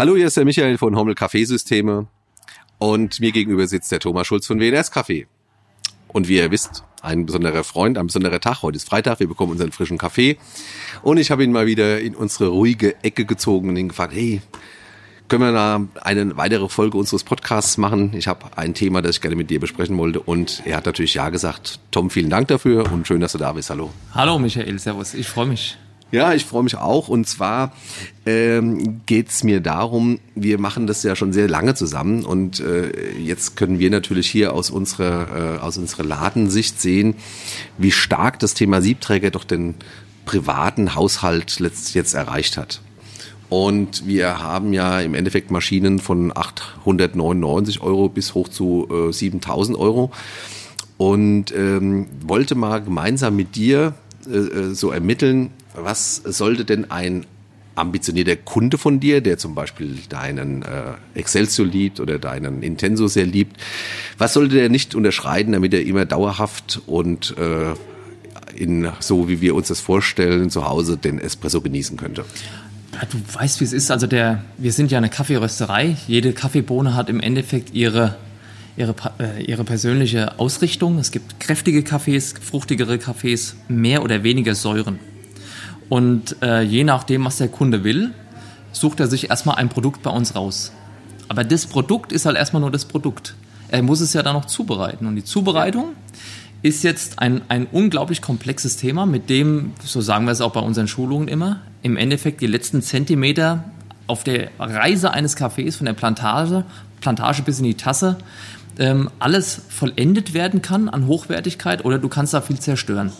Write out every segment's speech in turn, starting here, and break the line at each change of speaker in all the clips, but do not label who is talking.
Hallo, hier ist der Michael von Hommel Kaffeesysteme und mir gegenüber sitzt der Thomas Schulz von WNS Kaffee. Und wie ihr wisst, ein besonderer Freund, ein besonderer Tag. Heute ist Freitag, wir bekommen unseren frischen Kaffee. Und ich habe ihn mal wieder in unsere ruhige Ecke gezogen und ihn gefragt, hey, können wir da eine weitere Folge unseres Podcasts machen? Ich habe ein Thema, das ich gerne mit dir besprechen wollte. Und er hat natürlich Ja gesagt. Tom, vielen Dank dafür und schön, dass du da bist. Hallo.
Hallo Michael, servus. Ich freue mich.
Ja, ich freue mich auch. Und zwar ähm, geht mir darum, wir machen das ja schon sehr lange zusammen und äh, jetzt können wir natürlich hier aus unserer, äh, aus unserer Ladensicht sehen, wie stark das Thema Siebträger doch den privaten Haushalt letzt, jetzt erreicht hat. Und wir haben ja im Endeffekt Maschinen von 899 Euro bis hoch zu äh, 7000 Euro. Und ähm, wollte mal gemeinsam mit dir äh, äh so ermitteln, was sollte denn ein ambitionierter Kunde von dir, der zum Beispiel deinen äh, Excelsior liebt oder deinen Intenso sehr liebt, was sollte der nicht unterschreiten, damit er immer dauerhaft und äh, in so wie wir uns das vorstellen zu Hause den Espresso genießen könnte?
Ja, du weißt, wie es ist. Also der, wir sind ja eine Kaffeerösterei. Jede Kaffeebohne hat im Endeffekt ihre ihre, äh, ihre persönliche Ausrichtung. Es gibt kräftige Kaffees, fruchtigere Kaffees, mehr oder weniger Säuren. Und äh, je nachdem, was der Kunde will, sucht er sich erstmal ein Produkt bei uns raus. Aber das Produkt ist halt erstmal nur das Produkt. Er muss es ja dann noch zubereiten. Und die Zubereitung ist jetzt ein, ein unglaublich komplexes Thema, mit dem, so sagen wir es auch bei unseren Schulungen immer, im Endeffekt die letzten Zentimeter auf der Reise eines Cafés von der Plantage, Plantage bis in die Tasse, ähm, alles vollendet werden kann an Hochwertigkeit oder du kannst da viel zerstören.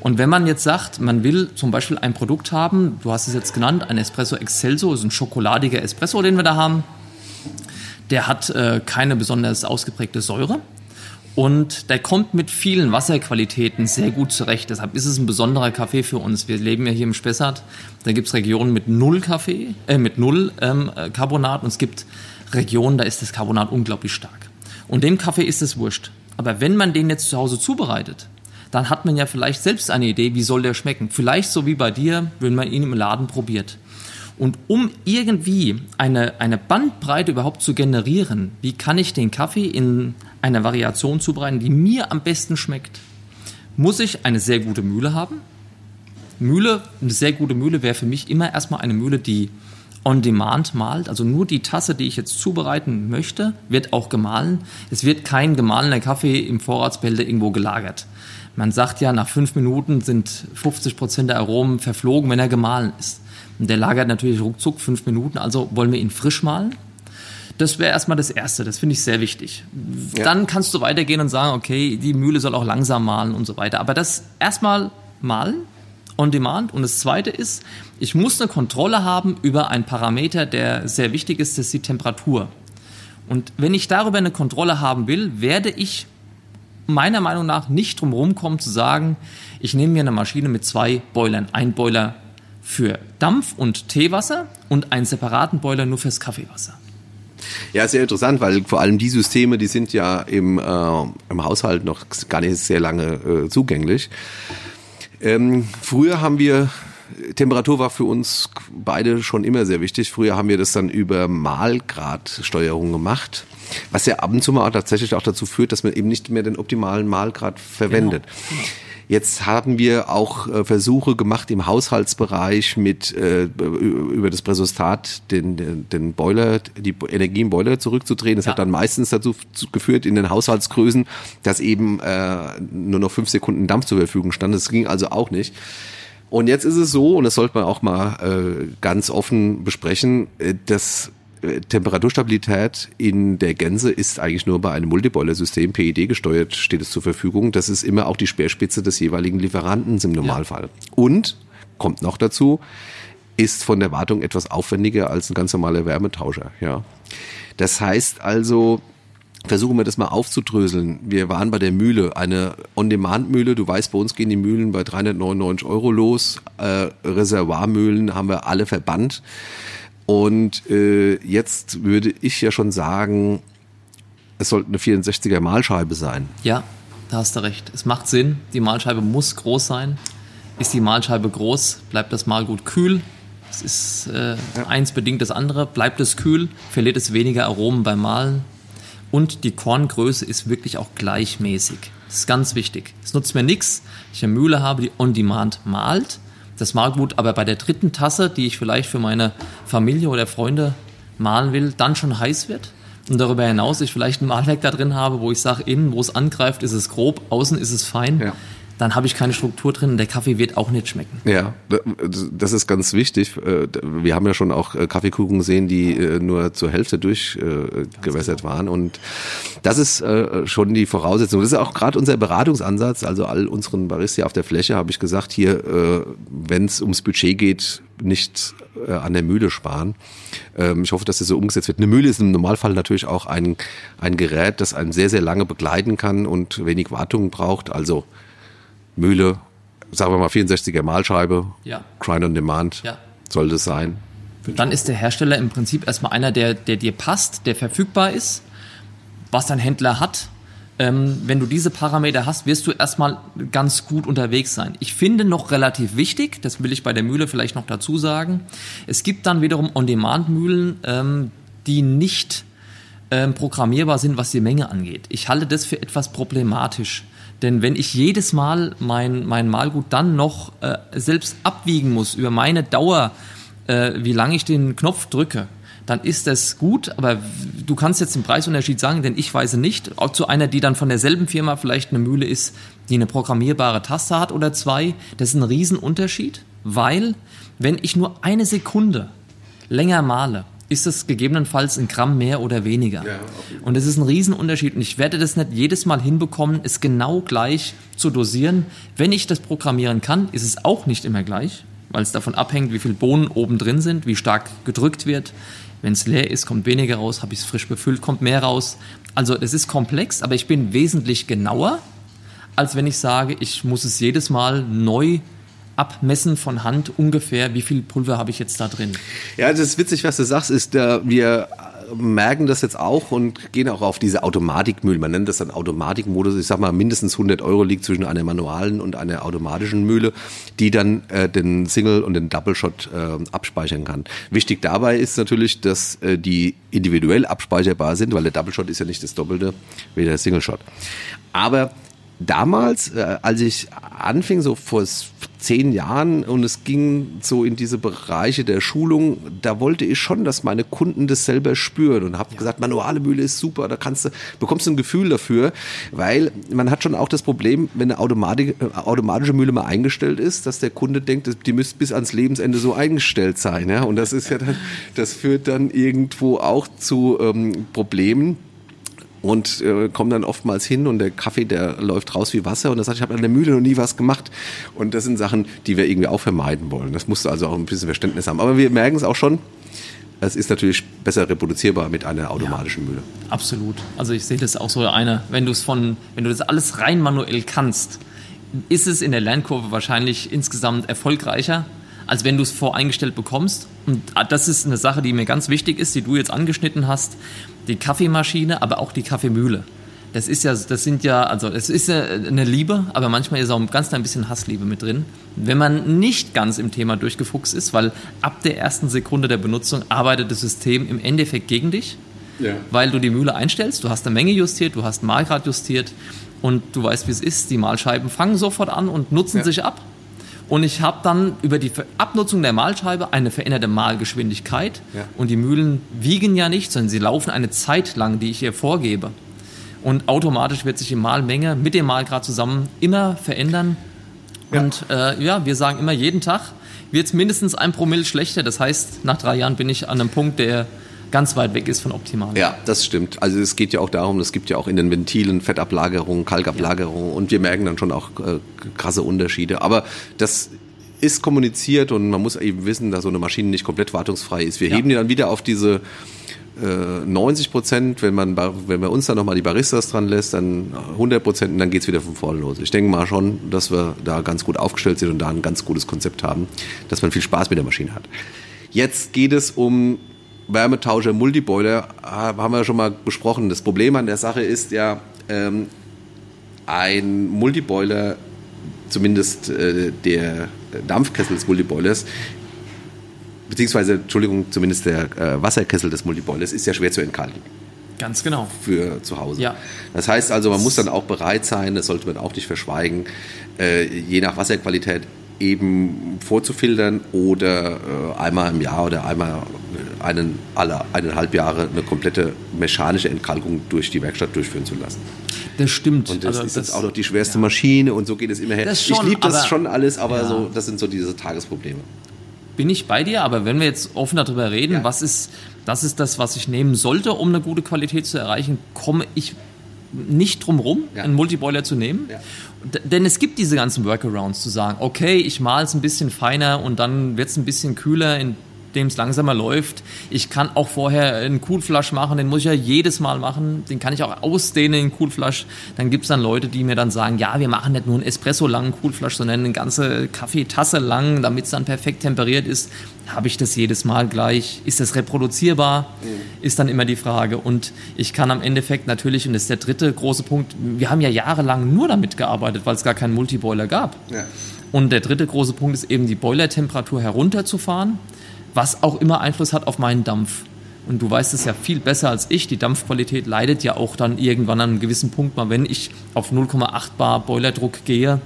Und wenn man jetzt sagt, man will zum Beispiel ein Produkt haben, du hast es jetzt genannt, ein Espresso Excelso, ist ein schokoladiger Espresso, den wir da haben. Der hat äh, keine besonders ausgeprägte Säure. Und der kommt mit vielen Wasserqualitäten sehr gut zurecht. Deshalb ist es ein besonderer Kaffee für uns. Wir leben ja hier im Spessart. Da gibt es Regionen mit null Kaffee, äh, mit null ähm, Carbonat und es gibt Regionen, da ist das Carbonat unglaublich stark. Und dem Kaffee ist es wurscht. Aber wenn man den jetzt zu Hause zubereitet, dann hat man ja vielleicht selbst eine Idee, wie soll der schmecken. Vielleicht so wie bei dir, wenn man ihn im Laden probiert. Und um irgendwie eine, eine Bandbreite überhaupt zu generieren, wie kann ich den Kaffee in einer Variation zubereiten, die mir am besten schmeckt, muss ich eine sehr gute Mühle haben. Mühle, eine sehr gute Mühle wäre für mich immer erstmal eine Mühle, die on demand malt. Also nur die Tasse, die ich jetzt zubereiten möchte, wird auch gemahlen. Es wird kein gemahlener Kaffee im Vorratsbehälter irgendwo gelagert. Man sagt ja, nach fünf Minuten sind 50 Prozent der Aromen verflogen, wenn er gemahlen ist. Und der lagert natürlich ruckzuck fünf Minuten, also wollen wir ihn frisch malen. Das wäre erstmal das Erste, das finde ich sehr wichtig. Ja. Dann kannst du weitergehen und sagen, okay, die Mühle soll auch langsam malen und so weiter. Aber das erstmal malen, on demand. Und das Zweite ist, ich muss eine Kontrolle haben über einen Parameter, der sehr wichtig ist, das ist die Temperatur. Und wenn ich darüber eine Kontrolle haben will, werde ich meiner Meinung nach nicht drum rumkommen zu sagen, ich nehme mir eine Maschine mit zwei Boilern. Ein Boiler für Dampf- und Teewasser und einen separaten Boiler nur fürs Kaffeewasser.
Ja, sehr interessant, weil vor allem die Systeme, die sind ja im, äh, im Haushalt noch gar nicht sehr lange äh, zugänglich. Ähm, früher haben wir Temperatur war für uns beide schon immer sehr wichtig. Früher haben wir das dann über Mahlgradsteuerung gemacht, was ja ab und zu mal tatsächlich auch dazu führt, dass man eben nicht mehr den optimalen Mahlgrad verwendet. Genau. Jetzt haben wir auch äh, Versuche gemacht im Haushaltsbereich mit äh, über das Präsostat den, den, Boiler, die Energie im Boiler zurückzudrehen. Das ja. hat dann meistens dazu geführt in den Haushaltsgrößen, dass eben äh, nur noch fünf Sekunden Dampf zur Verfügung stand. Das ging also auch nicht. Und jetzt ist es so, und das sollte man auch mal äh, ganz offen besprechen, äh, dass Temperaturstabilität in der Gänse ist eigentlich nur bei einem Multiboiler-System, PID gesteuert, steht es zur Verfügung. Das ist immer auch die Speerspitze des jeweiligen Lieferanten im Normalfall. Ja. Und, kommt noch dazu, ist von der Wartung etwas aufwendiger als ein ganz normaler Wärmetauscher. Ja. Das heißt also, versuchen wir das mal aufzudröseln. Wir waren bei der Mühle, eine On-Demand-Mühle. Du weißt, bei uns gehen die Mühlen bei 399 Euro los. Äh, Reservoirmühlen haben wir alle verbannt. Und äh, jetzt würde ich ja schon sagen, es sollte eine 64er Mahlscheibe sein.
Ja, da hast du recht. Es macht Sinn. Die Mahlscheibe muss groß sein. Ist die Mahlscheibe groß, bleibt das Mahl gut kühl. Es ist äh, ja. eins bedingt das andere. Bleibt es kühl, verliert es weniger Aromen beim Mahlen. Und die Korngröße ist wirklich auch gleichmäßig. Das ist ganz wichtig. Es nutzt mir nichts, ich eine Mühle habe, die on demand malt. Das Mahlgut aber bei der dritten Tasse, die ich vielleicht für meine Familie oder Freunde malen will, dann schon heiß wird. Und darüber hinaus ich vielleicht ein Mahlwerk da drin habe, wo ich sage, innen, wo es angreift, ist es grob, außen ist es fein. Ja dann habe ich keine Struktur drin und der Kaffee wird auch nicht schmecken.
Ja, das ist ganz wichtig. Äh, wir haben ja schon auch äh, Kaffeekuchen gesehen, die äh, nur zur Hälfte durchgewässert genau. waren und das ist schon die Voraussetzung. Das ist auch gerade unser Beratungsansatz, also all unseren Barista auf der Fläche habe ich gesagt, hier, wenn es ums Budget geht, nicht an der Mühle sparen. Ähm, ich hoffe, dass das so umgesetzt wird. Eine Mühle ist im Normalfall natürlich auch ein, ein Gerät, das einen sehr, sehr lange begleiten kann und wenig Wartung braucht. Also Mühle, sagen wir mal 64er Mahlscheibe, ja. Grind on Demand, ja. soll das sein.
Dann ist der Hersteller im Prinzip erstmal einer, der, der dir passt, der verfügbar ist, was dein Händler hat. Ähm, wenn du diese Parameter hast, wirst du erstmal ganz gut unterwegs sein. Ich finde noch relativ wichtig, das will ich bei der Mühle vielleicht noch dazu sagen, es gibt dann wiederum On-Demand-Mühlen, ähm, die nicht ähm, programmierbar sind, was die Menge angeht. Ich halte das für etwas problematisch. Denn wenn ich jedes Mal mein, mein Malgut dann noch äh, selbst abwiegen muss über meine Dauer, äh, wie lange ich den Knopf drücke, dann ist das gut, aber du kannst jetzt den Preisunterschied sagen, denn ich weiß nicht, auch zu einer, die dann von derselben Firma vielleicht eine Mühle ist, die eine programmierbare Taste hat oder zwei, das ist ein Riesenunterschied, weil wenn ich nur eine Sekunde länger male, ist es gegebenenfalls ein Gramm mehr oder weniger. Ja, und es ist ein Riesenunterschied. Und ich werde das nicht jedes Mal hinbekommen, es genau gleich zu dosieren. Wenn ich das programmieren kann, ist es auch nicht immer gleich, weil es davon abhängt, wie viel Bohnen oben drin sind, wie stark gedrückt wird. Wenn es leer ist, kommt weniger raus. Habe ich es frisch befüllt, kommt mehr raus. Also es ist komplex, aber ich bin wesentlich genauer, als wenn ich sage, ich muss es jedes Mal neu abmessen von Hand ungefähr, wie viel Pulver habe ich jetzt da drin.
Ja, das ist witzig, was du sagst, ist, äh, wir merken das jetzt auch und gehen auch auf diese Automatikmühle. Man nennt das dann Automatikmodus. Ich sag mal, mindestens 100 Euro liegt zwischen einer manualen und einer automatischen Mühle, die dann äh, den Single und den Double Shot äh, abspeichern kann. Wichtig dabei ist natürlich, dass äh, die individuell abspeicherbar sind, weil der Double Shot ist ja nicht das Doppelte wie der Single Shot. Aber damals, äh, als ich anfing, so vor zehn Jahren und es ging so in diese Bereiche der Schulung, da wollte ich schon, dass meine Kunden das selber spüren und habe ja. gesagt, manuale Mühle ist super, da kannst du, bekommst du ein Gefühl dafür, weil man hat schon auch das Problem, wenn eine äh, automatische Mühle mal eingestellt ist, dass der Kunde denkt, die müsste bis ans Lebensende so eingestellt sein. Ja? Und das ist ja dann, das führt dann irgendwo auch zu ähm, Problemen und äh, komme dann oftmals hin und der Kaffee, der läuft raus wie Wasser und das sagt, ich habe an der Mühle noch nie was gemacht. Und das sind Sachen, die wir irgendwie auch vermeiden wollen. Das musst du also auch ein bisschen Verständnis haben. Aber wir merken es auch schon, es ist natürlich besser reproduzierbar mit einer automatischen ja, Mühle.
Absolut. Also ich sehe das auch so eine, wenn du es von, wenn du das alles rein manuell kannst, ist es in der Lernkurve wahrscheinlich insgesamt erfolgreicher, als wenn du es voreingestellt bekommst. Und das ist eine Sache, die mir ganz wichtig ist, die du jetzt angeschnitten hast die Kaffeemaschine, aber auch die Kaffeemühle. Das ist ja, das sind ja, also es ist eine Liebe, aber manchmal ist auch ein ganz klein bisschen Hassliebe mit drin. Wenn man nicht ganz im Thema durchgefuchst ist, weil ab der ersten Sekunde der Benutzung arbeitet das System im Endeffekt gegen dich, ja. weil du die Mühle einstellst, du hast eine Menge justiert, du hast Mahlgrad justiert und du weißt, wie es ist. Die Mahlscheiben fangen sofort an und nutzen ja. sich ab. Und ich habe dann über die Abnutzung der Mahlscheibe eine veränderte Mahlgeschwindigkeit. Ja. Und die Mühlen wiegen ja nicht, sondern sie laufen eine Zeit lang, die ich ihr vorgebe. Und automatisch wird sich die Mahlmenge mit dem Mahlgrad zusammen immer verändern. Ja. Und äh, ja, wir sagen immer, jeden Tag wird es mindestens ein Promille schlechter. Das heißt, nach drei Jahren bin ich an einem Punkt, der ganz weit weg ist von optimal.
Ja, das stimmt. Also es geht ja auch darum, es gibt ja auch in den Ventilen Fettablagerungen, Kalkablagerungen ja. und wir merken dann schon auch äh, krasse Unterschiede. Aber das ist kommuniziert und man muss eben wissen, dass so eine Maschine nicht komplett wartungsfrei ist. Wir ja. heben die dann wieder auf diese 90 äh, Prozent, wenn man, wenn wir uns dann nochmal die Baristas dran lässt, dann 100 Prozent und dann geht's wieder von vorne los. Ich denke mal schon, dass wir da ganz gut aufgestellt sind und da ein ganz gutes Konzept haben, dass man viel Spaß mit der Maschine hat. Jetzt geht es um Wärmetauscher, Multiboiler, haben wir schon mal besprochen. Das Problem an der Sache ist ja, ähm, ein Multiboiler, zumindest äh, der Dampfkessel des Multiboilers, beziehungsweise, Entschuldigung, zumindest der äh, Wasserkessel des Multiboilers ist ja schwer zu entkalken.
Ganz genau.
Für zu Hause.
Ja.
Das heißt also, man muss dann auch bereit sein, das sollte man auch nicht verschweigen, äh, je nach Wasserqualität eben vorzufiltern oder äh, einmal im Jahr oder einmal einen, alle eineinhalb Jahre eine komplette mechanische Entkalkung durch die Werkstatt durchführen zu lassen.
Das stimmt.
Und das also ist das, jetzt auch noch die schwerste ja. Maschine und so geht es immer her.
Schon,
ich liebe das schon alles, aber ja. so, das sind so diese Tagesprobleme.
Bin ich bei dir, aber wenn wir jetzt offen darüber reden, ja. was ist, das ist das, was ich nehmen sollte, um eine gute Qualität zu erreichen, komme ich nicht drum rum, einen Multiboiler zu nehmen. Denn es gibt diese ganzen Workarounds zu sagen, okay, ich male es ein bisschen feiner und dann wird es ein bisschen kühler, in dem es langsamer läuft. Ich kann auch vorher einen Coolflash machen, den muss ich ja jedes Mal machen. Den kann ich auch ausdehnen, den Coolflash. Dann gibt es dann Leute, die mir dann sagen, ja, wir machen nicht nur einen Espresso langen Coolflash, sondern eine ganze Kaffeetasse lang, damit es dann perfekt temperiert ist. Habe ich das jedes Mal gleich? Ist das reproduzierbar? Mhm. Ist dann immer die Frage. Und ich kann am Endeffekt natürlich, und das ist der dritte große Punkt, wir haben ja jahrelang nur damit gearbeitet, weil es gar keinen Multiboiler gab. Ja. Und der dritte große Punkt ist eben die Boilertemperatur herunterzufahren was auch immer Einfluss hat auf meinen Dampf. Und du weißt es ja viel besser als ich, die Dampfqualität leidet ja auch dann irgendwann an einem gewissen Punkt mal, wenn ich auf 0,8 Bar Boilerdruck gehe.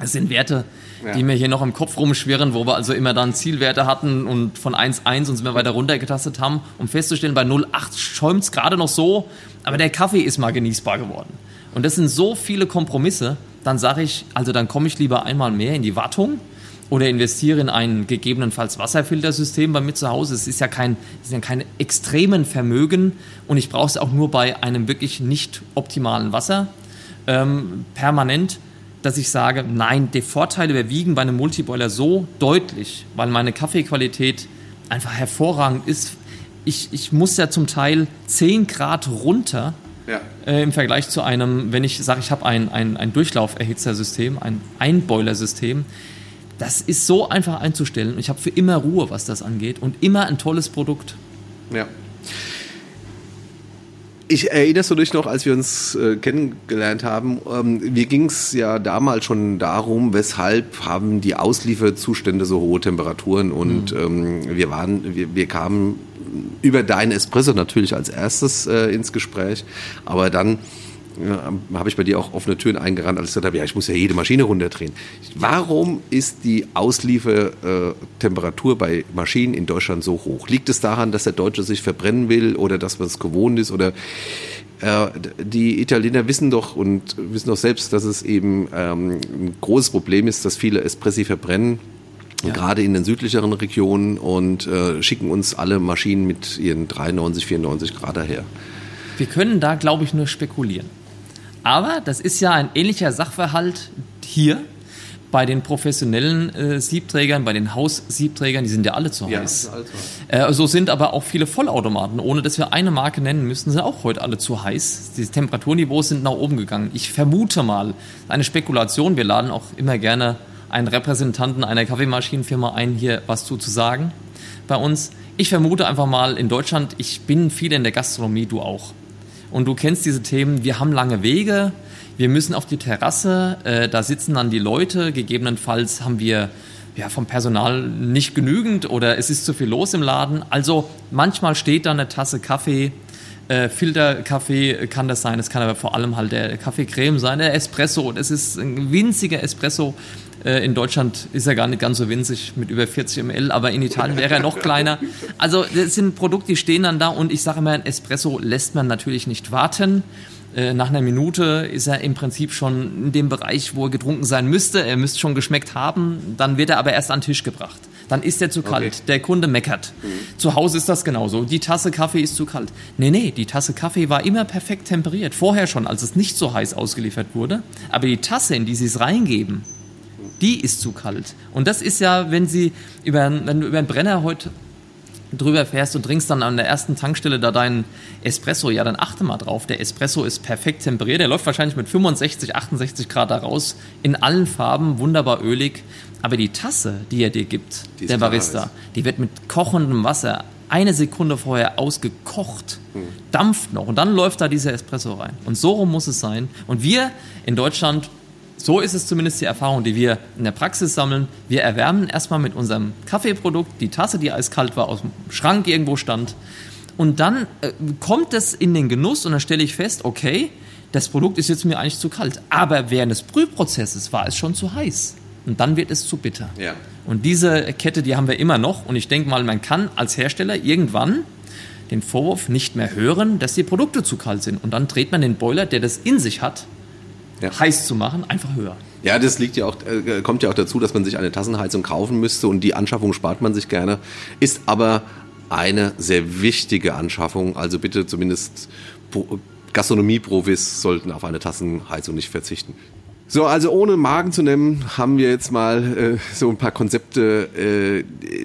Das sind Werte, ja. die mir hier noch im Kopf rumschwirren, wo wir also immer dann Zielwerte hatten und von 1,1 uns immer weiter runtergetastet haben, um festzustellen, bei 0,8 schäumt es gerade noch so, aber der Kaffee ist mal genießbar geworden. Und das sind so viele Kompromisse, dann sage ich, also dann komme ich lieber einmal mehr in die Wartung oder investiere in ein gegebenenfalls Wasserfiltersystem bei mir zu Hause. Es ist ja kein, es ist ja kein extremen Vermögen und ich brauche es auch nur bei einem wirklich nicht optimalen Wasser ähm, permanent, dass ich sage, nein, die Vorteile überwiegen bei einem Multiboiler so deutlich, weil meine Kaffeequalität einfach hervorragend ist. Ich, ich muss ja zum Teil 10 Grad runter ja. Äh, im Vergleich zu einem, wenn ich sage, ich habe ein, ein, ein Durchlauferhitzersystem, ein Einboilersystem, das ist so einfach einzustellen. Ich habe für immer Ruhe, was das angeht und immer ein tolles Produkt.
Ja. Ich erinnerst du dich noch, als wir uns äh, kennengelernt haben, ähm, mir ging es ja damals schon darum, weshalb haben die Auslieferzustände so hohe Temperaturen und mhm. ähm, wir waren, wir, wir kamen über deinen Espresso natürlich als erstes äh, ins Gespräch, aber dann habe ich bei dir auch offene Türen eingerannt, als ich gesagt habe, ja, ich muss ja jede Maschine runterdrehen. Warum ist die Ausliefertemperatur bei Maschinen in Deutschland so hoch? Liegt es daran, dass der Deutsche sich verbrennen will oder dass man es gewohnt ist oder äh, die Italiener wissen doch und wissen doch selbst, dass es eben ähm, ein großes Problem ist, dass viele Espressi verbrennen. Ja. gerade in den südlicheren Regionen und äh, schicken uns alle Maschinen mit ihren 93, 94 Grad daher.
Wir können da, glaube ich, nur spekulieren. Aber das ist ja ein ähnlicher Sachverhalt hier bei den professionellen äh, Siebträgern, bei den Haussiebträgern, die sind ja alle zu heiß. Ja, äh, so sind aber auch viele Vollautomaten, ohne dass wir eine Marke nennen müssen, sind auch heute alle zu heiß. Die Temperaturniveaus sind nach oben gegangen. Ich vermute mal, eine Spekulation, wir laden auch immer gerne einen Repräsentanten einer Kaffeemaschinenfirma ein, hier was zu, zu sagen bei uns. Ich vermute einfach mal in Deutschland, ich bin viel in der Gastronomie, du auch und du kennst diese Themen, wir haben lange Wege, wir müssen auf die Terrasse, äh, da sitzen dann die Leute, gegebenenfalls haben wir ja, vom Personal nicht genügend oder es ist zu viel los im Laden. Also manchmal steht da eine Tasse Kaffee, äh, Filterkaffee kann das sein, es kann aber vor allem halt der Kaffeecreme sein, der Espresso. Das ist ein winziger Espresso. Äh, in Deutschland ist er gar nicht ganz so winzig mit über 40 ml, aber in Italien wäre er noch kleiner. Also das sind Produkte, die stehen dann da und ich sage immer, ein Espresso lässt man natürlich nicht warten. Äh, nach einer Minute ist er im Prinzip schon in dem Bereich, wo er getrunken sein müsste. Er müsste schon geschmeckt haben. Dann wird er aber erst an den Tisch gebracht. Dann ist er zu kalt. Okay. Der Kunde meckert. Mhm. Zu Hause ist das genauso. Die Tasse Kaffee ist zu kalt. Nee, nee, die Tasse Kaffee war immer perfekt temperiert. Vorher schon, als es nicht so heiß ausgeliefert wurde. Aber die Tasse, in die sie es reingeben, die ist zu kalt. Und das ist ja, wenn sie über, wenn du über einen Brenner heute drüber fährst und trinkst dann an der ersten Tankstelle da deinen Espresso, ja, dann achte mal drauf. Der Espresso ist perfekt temperiert. Der läuft wahrscheinlich mit 65, 68 Grad da raus. In allen Farben, wunderbar ölig. Aber die Tasse, die er dir gibt, die der Barista, die wird mit kochendem Wasser eine Sekunde vorher ausgekocht, hm. dampft noch und dann läuft da dieser Espresso rein. Und so rum muss es sein. Und wir in Deutschland So ist es zumindest die Erfahrung, die wir in der Praxis sammeln. Wir erwärmen erstmal mit unserem Kaffeeprodukt die Tasse, die eiskalt war, aus dem Schrank irgendwo stand. Und dann äh, kommt es in den Genuss und dann stelle ich fest, okay, das Produkt ist jetzt mir eigentlich zu kalt. Aber während des Brühprozesses war es schon zu heiß. Und dann wird es zu bitter.
Ja.
Und diese Kette, die haben wir immer noch. Und ich denke mal, man kann als Hersteller irgendwann den Vorwurf nicht mehr hören, dass die Produkte zu kalt sind. Und dann dreht man den Boiler, der das in sich hat, ja. heiß zu machen, einfach höher.
Ja, das liegt ja auch, äh, kommt ja auch dazu, dass man sich eine Tassenheizung kaufen müsste und die Anschaffung spart man sich gerne. Ist aber eine sehr wichtige Anschaffung. Also bitte zumindest Gastronomieprofis sollten auf eine Tassenheizung nicht verzichten. So, also ohne Magen zu nennen, haben wir jetzt mal äh, so ein paar Konzepte äh,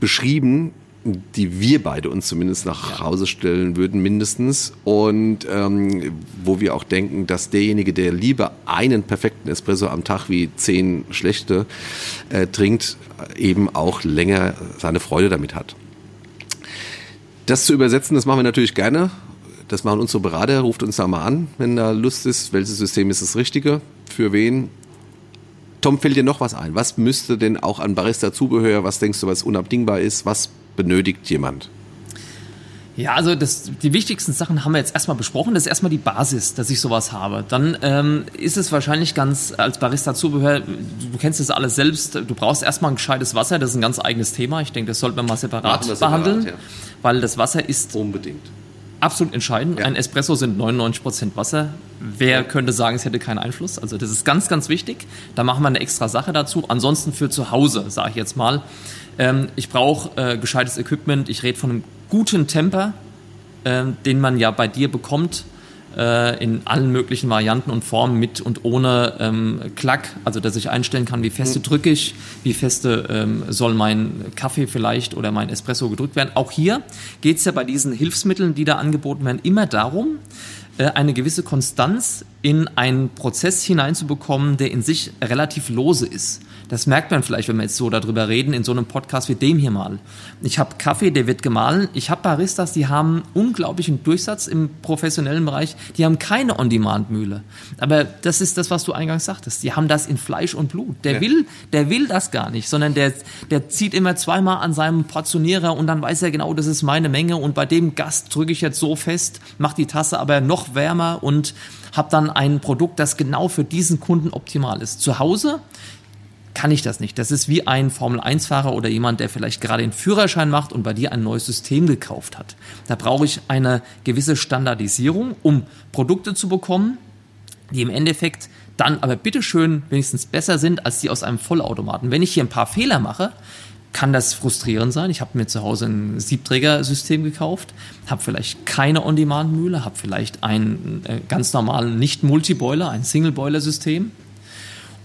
beschrieben, die wir beide uns zumindest nach Hause stellen würden, mindestens. Und ähm, wo wir auch denken, dass derjenige, der lieber einen perfekten Espresso am Tag wie zehn schlechte äh, trinkt, eben auch länger seine Freude damit hat. Das zu übersetzen, das machen wir natürlich gerne. Das machen unsere Berater, ruft uns da mal an, wenn da Lust ist, welches System ist das Richtige, für wen. Tom, fällt dir noch was ein? Was müsste denn auch an Barista-Zubehör, was denkst du, was unabdingbar ist, was benötigt jemand?
Ja, also das, die wichtigsten Sachen haben wir jetzt erstmal besprochen. Das ist erstmal die Basis, dass ich sowas habe. Dann ähm, ist es wahrscheinlich ganz als Barista-Zubehör, du kennst das alles selbst, du brauchst erstmal ein gescheites Wasser, das ist ein ganz eigenes Thema. Ich denke, das sollte man mal separat, separat behandeln, ja. weil das Wasser ist
unbedingt
absolut entscheidend. Ja. Ein Espresso sind 99% Wasser. Wer könnte sagen, es hätte keinen Einfluss? Also das ist ganz, ganz wichtig. Da machen wir eine extra Sache dazu. Ansonsten für zu Hause, sage ich jetzt mal, ähm, ich brauche äh, gescheites Equipment. Ich rede von einem guten Temper, äh, den man ja bei dir bekommt in allen möglichen Varianten und Formen mit und ohne ähm, Klack, also dass ich einstellen kann, wie feste mhm. drücke ich, wie feste ähm, soll mein Kaffee vielleicht oder mein Espresso gedrückt werden. Auch hier geht es ja bei diesen Hilfsmitteln, die da angeboten werden, immer darum, äh, eine gewisse Konstanz in einen Prozess hineinzubekommen, der in sich relativ lose ist. Das merkt man vielleicht, wenn wir jetzt so darüber reden, in so einem Podcast wie dem hier mal. Ich habe Kaffee, der wird gemahlen. Ich habe Baristas, die haben unglaublichen Durchsatz im professionellen Bereich. Die haben keine On-Demand-Mühle. Aber das ist das, was du eingangs sagtest. Die haben das in Fleisch und Blut. Der ja. will, der will das gar nicht, sondern der, der zieht immer zweimal an seinem Portionierer und dann weiß er genau, das ist meine Menge und bei dem Gast drücke ich jetzt so fest, mach die Tasse aber noch wärmer und habe dann ein Produkt, das genau für diesen Kunden optimal ist. Zu Hause kann ich das nicht. Das ist wie ein Formel-1-Fahrer oder jemand, der vielleicht gerade den Führerschein macht und bei dir ein neues System gekauft hat. Da brauche ich eine gewisse Standardisierung, um Produkte zu bekommen, die im Endeffekt dann aber bitteschön wenigstens besser sind als die aus einem Vollautomaten. Wenn ich hier ein paar Fehler mache, kann das frustrierend sein. Ich habe mir zu Hause ein Siebträgersystem gekauft, habe vielleicht keine On-Demand-Mühle, habe vielleicht einen äh, ganz normalen Nicht-Multiboiler, ein Single-Boiler-System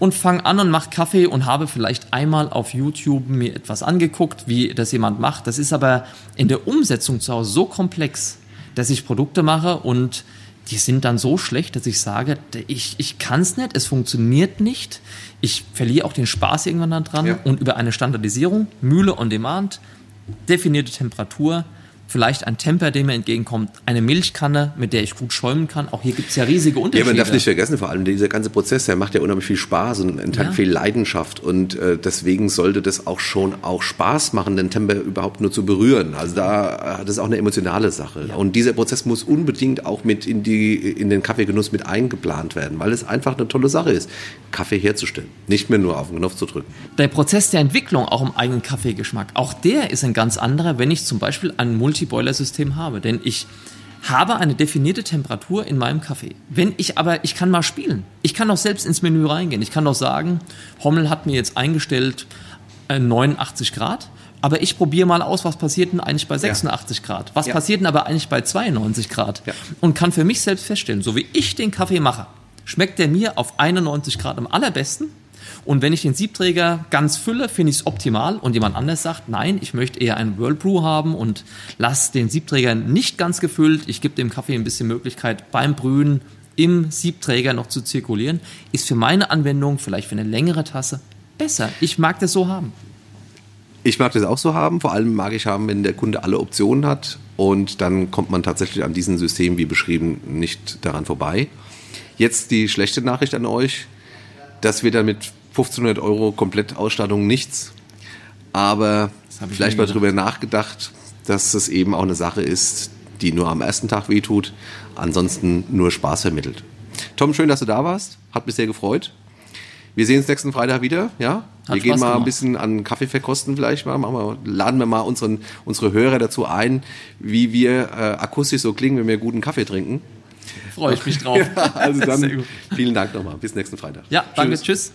und fange an und mache Kaffee und habe vielleicht einmal auf YouTube mir etwas angeguckt, wie das jemand macht. Das ist aber in der Umsetzung zu Hause so komplex, dass ich Produkte mache und die sind dann so schlecht, dass ich sage, ich, ich kann es nicht, es funktioniert nicht. Ich verliere auch den Spaß irgendwann daran ja. und über eine Standardisierung, Mühle on Demand, definierte Temperatur, vielleicht ein Temper, dem mir entgegenkommt, eine Milchkanne, mit der ich gut schäumen kann. Auch hier gibt es ja riesige Unterschiede.
Ja, man darf nicht vergessen, vor allem dieser ganze Prozess, der macht ja unheimlich viel Spaß und enthält ja. viel Leidenschaft und äh, deswegen sollte das auch schon auch Spaß machen, den Temper überhaupt nur zu berühren. Also da äh, das ist auch eine emotionale Sache. Ja. Und dieser Prozess muss unbedingt auch mit in die in den Kaffeegenuss mit eingeplant werden, weil es einfach eine tolle Sache ist, Kaffee herzustellen, nicht mehr nur auf den Knopf zu drücken.
Der Prozess der Entwicklung auch im eigenen Kaffeegeschmack, auch der ist ein ganz anderer, wenn ich zum Beispiel einen Multi Multi-Boiler-System habe. Denn ich habe eine definierte Temperatur in meinem Kaffee. Wenn ich aber, ich kann mal spielen. Ich kann auch selbst ins Menü reingehen. Ich kann auch sagen, Hommel hat mir jetzt eingestellt 89 äh, Grad. Aber ich probiere mal aus, was passiert denn eigentlich bei 86 ja. Grad? Was ja. passiert denn aber eigentlich bei 92 Grad? Ja. Und kann für mich selbst feststellen, so wie ich den Kaffee mache, schmeckt der mir auf 91 Grad am allerbesten und wenn ich den Siebträger ganz fülle, finde ich es optimal. Und jemand anders sagt, nein, ich möchte eher einen Whirlbrew haben und lasse den Siebträger nicht ganz gefüllt. Ich gebe dem Kaffee ein bisschen Möglichkeit beim Brühen im Siebträger noch zu zirkulieren. Ist für meine Anwendung, vielleicht für eine längere Tasse, besser. Ich mag das so haben.
Ich mag das auch so haben. Vor allem mag ich haben, wenn der Kunde alle Optionen hat. Und dann kommt man tatsächlich an diesem System, wie beschrieben, nicht daran vorbei. Jetzt die schlechte Nachricht an euch Das wird dann mit 1500 Euro komplett Ausstattung nichts. Aber vielleicht mal drüber nachgedacht, dass es eben auch eine Sache ist, die nur am ersten Tag wehtut, ansonsten nur Spaß vermittelt. Tom, schön, dass du da warst. Hat mich sehr gefreut. Wir sehen uns nächsten Freitag wieder, ja?
Hat
wir gehen
Spaß
mal ein
gemacht.
bisschen an Kaffee verkosten vielleicht mal, machen wir, laden wir mal unseren, unsere Hörer dazu ein, wie wir äh, akustisch so klingen, wenn wir guten Kaffee trinken.
Freue ich mich drauf.
Also
Sehr
dann vielen Dank nochmal. Bis nächsten Freitag.
Ja, danke, tschüss.